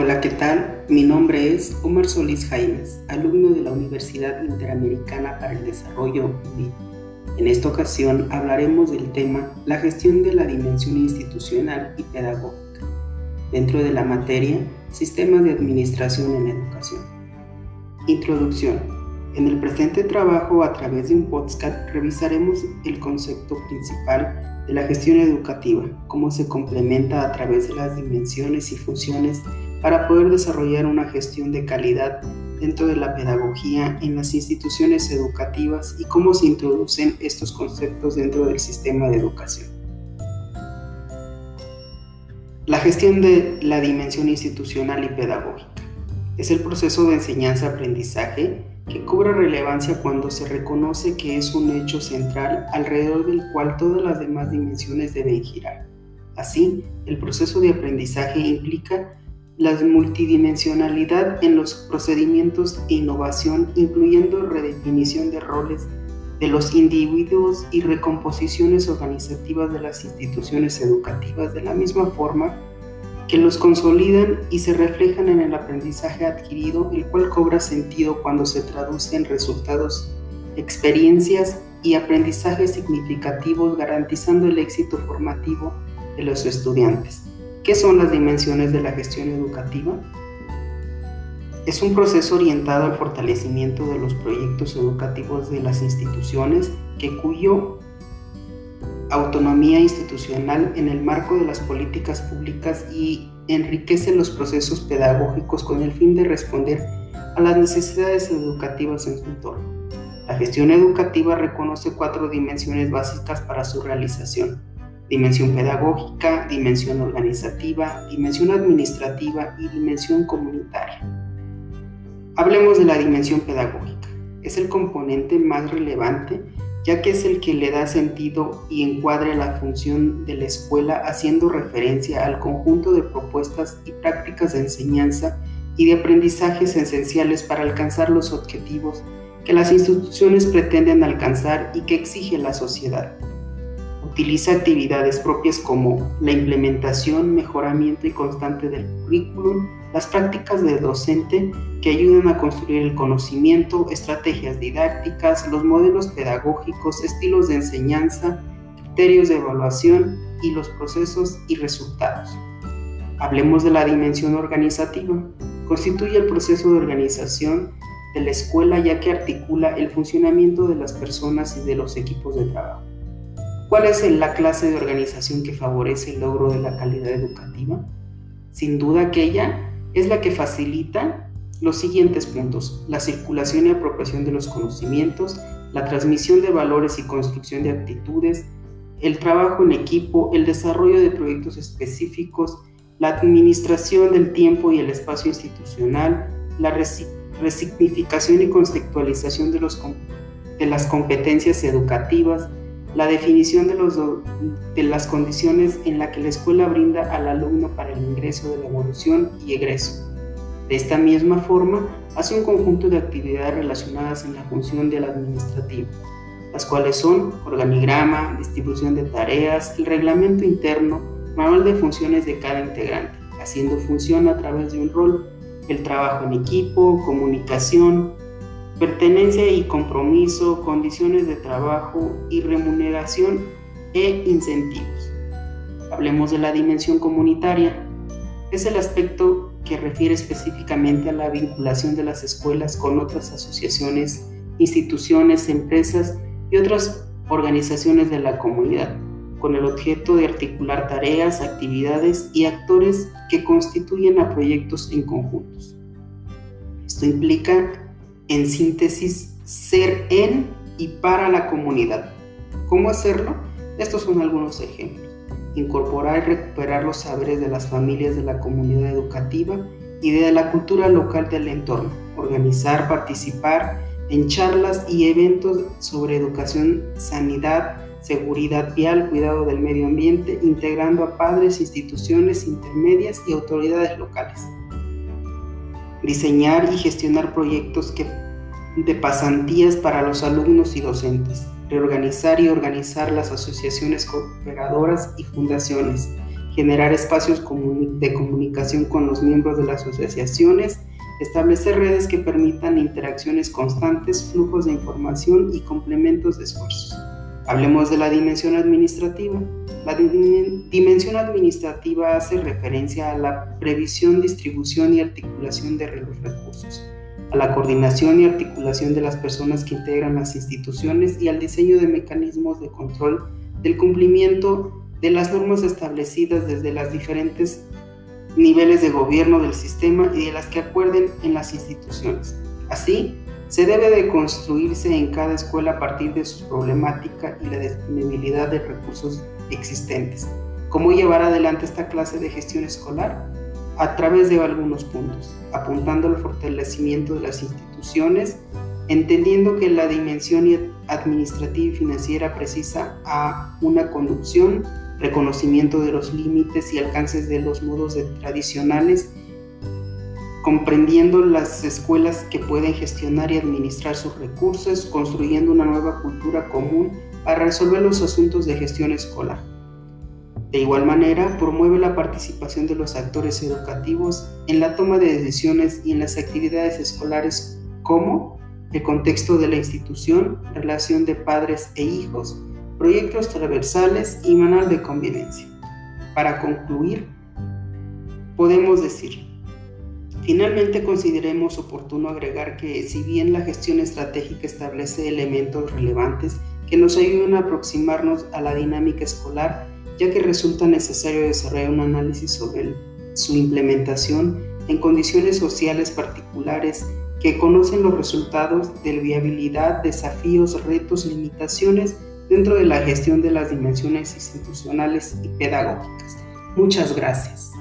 Hola, ¿qué tal? Mi nombre es Omar Solís Jaimes, alumno de la Universidad Interamericana para el Desarrollo UNID. En esta ocasión hablaremos del tema la gestión de la dimensión institucional y pedagógica dentro de la materia Sistemas de Administración en Educación. Introducción. En el presente trabajo, a través de un podcast, revisaremos el concepto principal de la gestión educativa, cómo se complementa a través de las dimensiones y funciones para poder desarrollar una gestión de calidad dentro de la pedagogía en las instituciones educativas y cómo se introducen estos conceptos dentro del sistema de educación. La gestión de la dimensión institucional y pedagógica es el proceso de enseñanza-aprendizaje que cobra relevancia cuando se reconoce que es un hecho central alrededor del cual todas las demás dimensiones deben girar. Así, el proceso de aprendizaje implica la multidimensionalidad en los procedimientos e innovación, incluyendo redefinición de roles de los individuos y recomposiciones organizativas de las instituciones educativas de la misma forma que los consolidan y se reflejan en el aprendizaje adquirido, el cual cobra sentido cuando se traduce en resultados, experiencias y aprendizajes significativos, garantizando el éxito formativo de los estudiantes. ¿Qué son las dimensiones de la gestión educativa? Es un proceso orientado al fortalecimiento de los proyectos educativos de las instituciones que cuyo autonomía institucional en el marco de las políticas públicas y enriquece los procesos pedagógicos con el fin de responder a las necesidades educativas en su entorno. La gestión educativa reconoce cuatro dimensiones básicas para su realización dimensión pedagógica, dimensión organizativa, dimensión administrativa y dimensión comunitaria. Hablemos de la dimensión pedagógica. Es el componente más relevante ya que es el que le da sentido y encuadra la función de la escuela haciendo referencia al conjunto de propuestas y prácticas de enseñanza y de aprendizajes esenciales para alcanzar los objetivos que las instituciones pretenden alcanzar y que exige la sociedad. Utiliza actividades propias como la implementación, mejoramiento y constante del currículum, las prácticas de docente que ayudan a construir el conocimiento, estrategias didácticas, los modelos pedagógicos, estilos de enseñanza, criterios de evaluación y los procesos y resultados. Hablemos de la dimensión organizativa. Constituye el proceso de organización de la escuela ya que articula el funcionamiento de las personas y de los equipos de trabajo. ¿Cuál es la clase de organización que favorece el logro de la calidad educativa? Sin duda aquella es la que facilita los siguientes puntos, la circulación y apropiación de los conocimientos, la transmisión de valores y construcción de actitudes, el trabajo en equipo, el desarrollo de proyectos específicos, la administración del tiempo y el espacio institucional, la resignificación y los, de las competencias educativas, la definición de, los de las condiciones en las que la escuela brinda al alumno para el ingreso de la evolución y egreso. De esta misma forma, hace un conjunto de actividades relacionadas en la función del administrativo, las cuales son organigrama, distribución de tareas, el reglamento interno, manual de funciones de cada integrante, haciendo función a través de un rol, el trabajo en equipo, comunicación, pertenencia y compromiso, condiciones de trabajo y remuneración e incentivos. Hablemos de la dimensión comunitaria. Es el aspecto que refiere específicamente a la vinculación de las escuelas con otras asociaciones, instituciones, empresas y otras organizaciones de la comunidad, con el objeto de articular tareas, actividades y actores que constituyen a proyectos en conjuntos. Esto implica en síntesis, ser en y para la comunidad. ¿Cómo hacerlo? Estos son algunos ejemplos. Incorporar y recuperar los saberes de las familias de la comunidad educativa y de la cultura local del entorno. Organizar, participar en charlas y eventos sobre educación, sanidad, seguridad vial, cuidado del medio ambiente, integrando a padres, instituciones intermedias y autoridades locales diseñar y gestionar proyectos de pasantías para los alumnos y docentes, reorganizar y organizar las asociaciones cooperadoras y fundaciones, generar espacios de comunicación con los miembros de las asociaciones, establecer redes que permitan interacciones constantes, flujos de información y complementos de esfuerzos. Hablemos de la dimensión administrativa. La dimensión administrativa hace referencia a la previsión, distribución y articulación de los recursos, a la coordinación y articulación de las personas que integran las instituciones y al diseño de mecanismos de control del cumplimiento de las normas establecidas desde los diferentes niveles de gobierno del sistema y de las que acuerden en las instituciones. Así, se debe de construirse en cada escuela a partir de su problemática y la disponibilidad de recursos existentes. ¿Cómo llevar adelante esta clase de gestión escolar? A través de algunos puntos, apuntando al fortalecimiento de las instituciones, entendiendo que la dimensión administrativa y financiera precisa a una conducción, reconocimiento de los límites y alcances de los modos tradicionales comprendiendo las escuelas que pueden gestionar y administrar sus recursos, construyendo una nueva cultura común para resolver los asuntos de gestión escolar. De igual manera, promueve la participación de los actores educativos en la toma de decisiones y en las actividades escolares como el contexto de la institución, relación de padres e hijos, proyectos transversales y manual de convivencia. Para concluir, podemos decir, Finalmente, consideremos oportuno agregar que si bien la gestión estratégica establece elementos relevantes que nos ayuden a aproximarnos a la dinámica escolar, ya que resulta necesario desarrollar un análisis sobre su implementación en condiciones sociales particulares que conocen los resultados de viabilidad, desafíos, retos, limitaciones dentro de la gestión de las dimensiones institucionales y pedagógicas. Muchas gracias.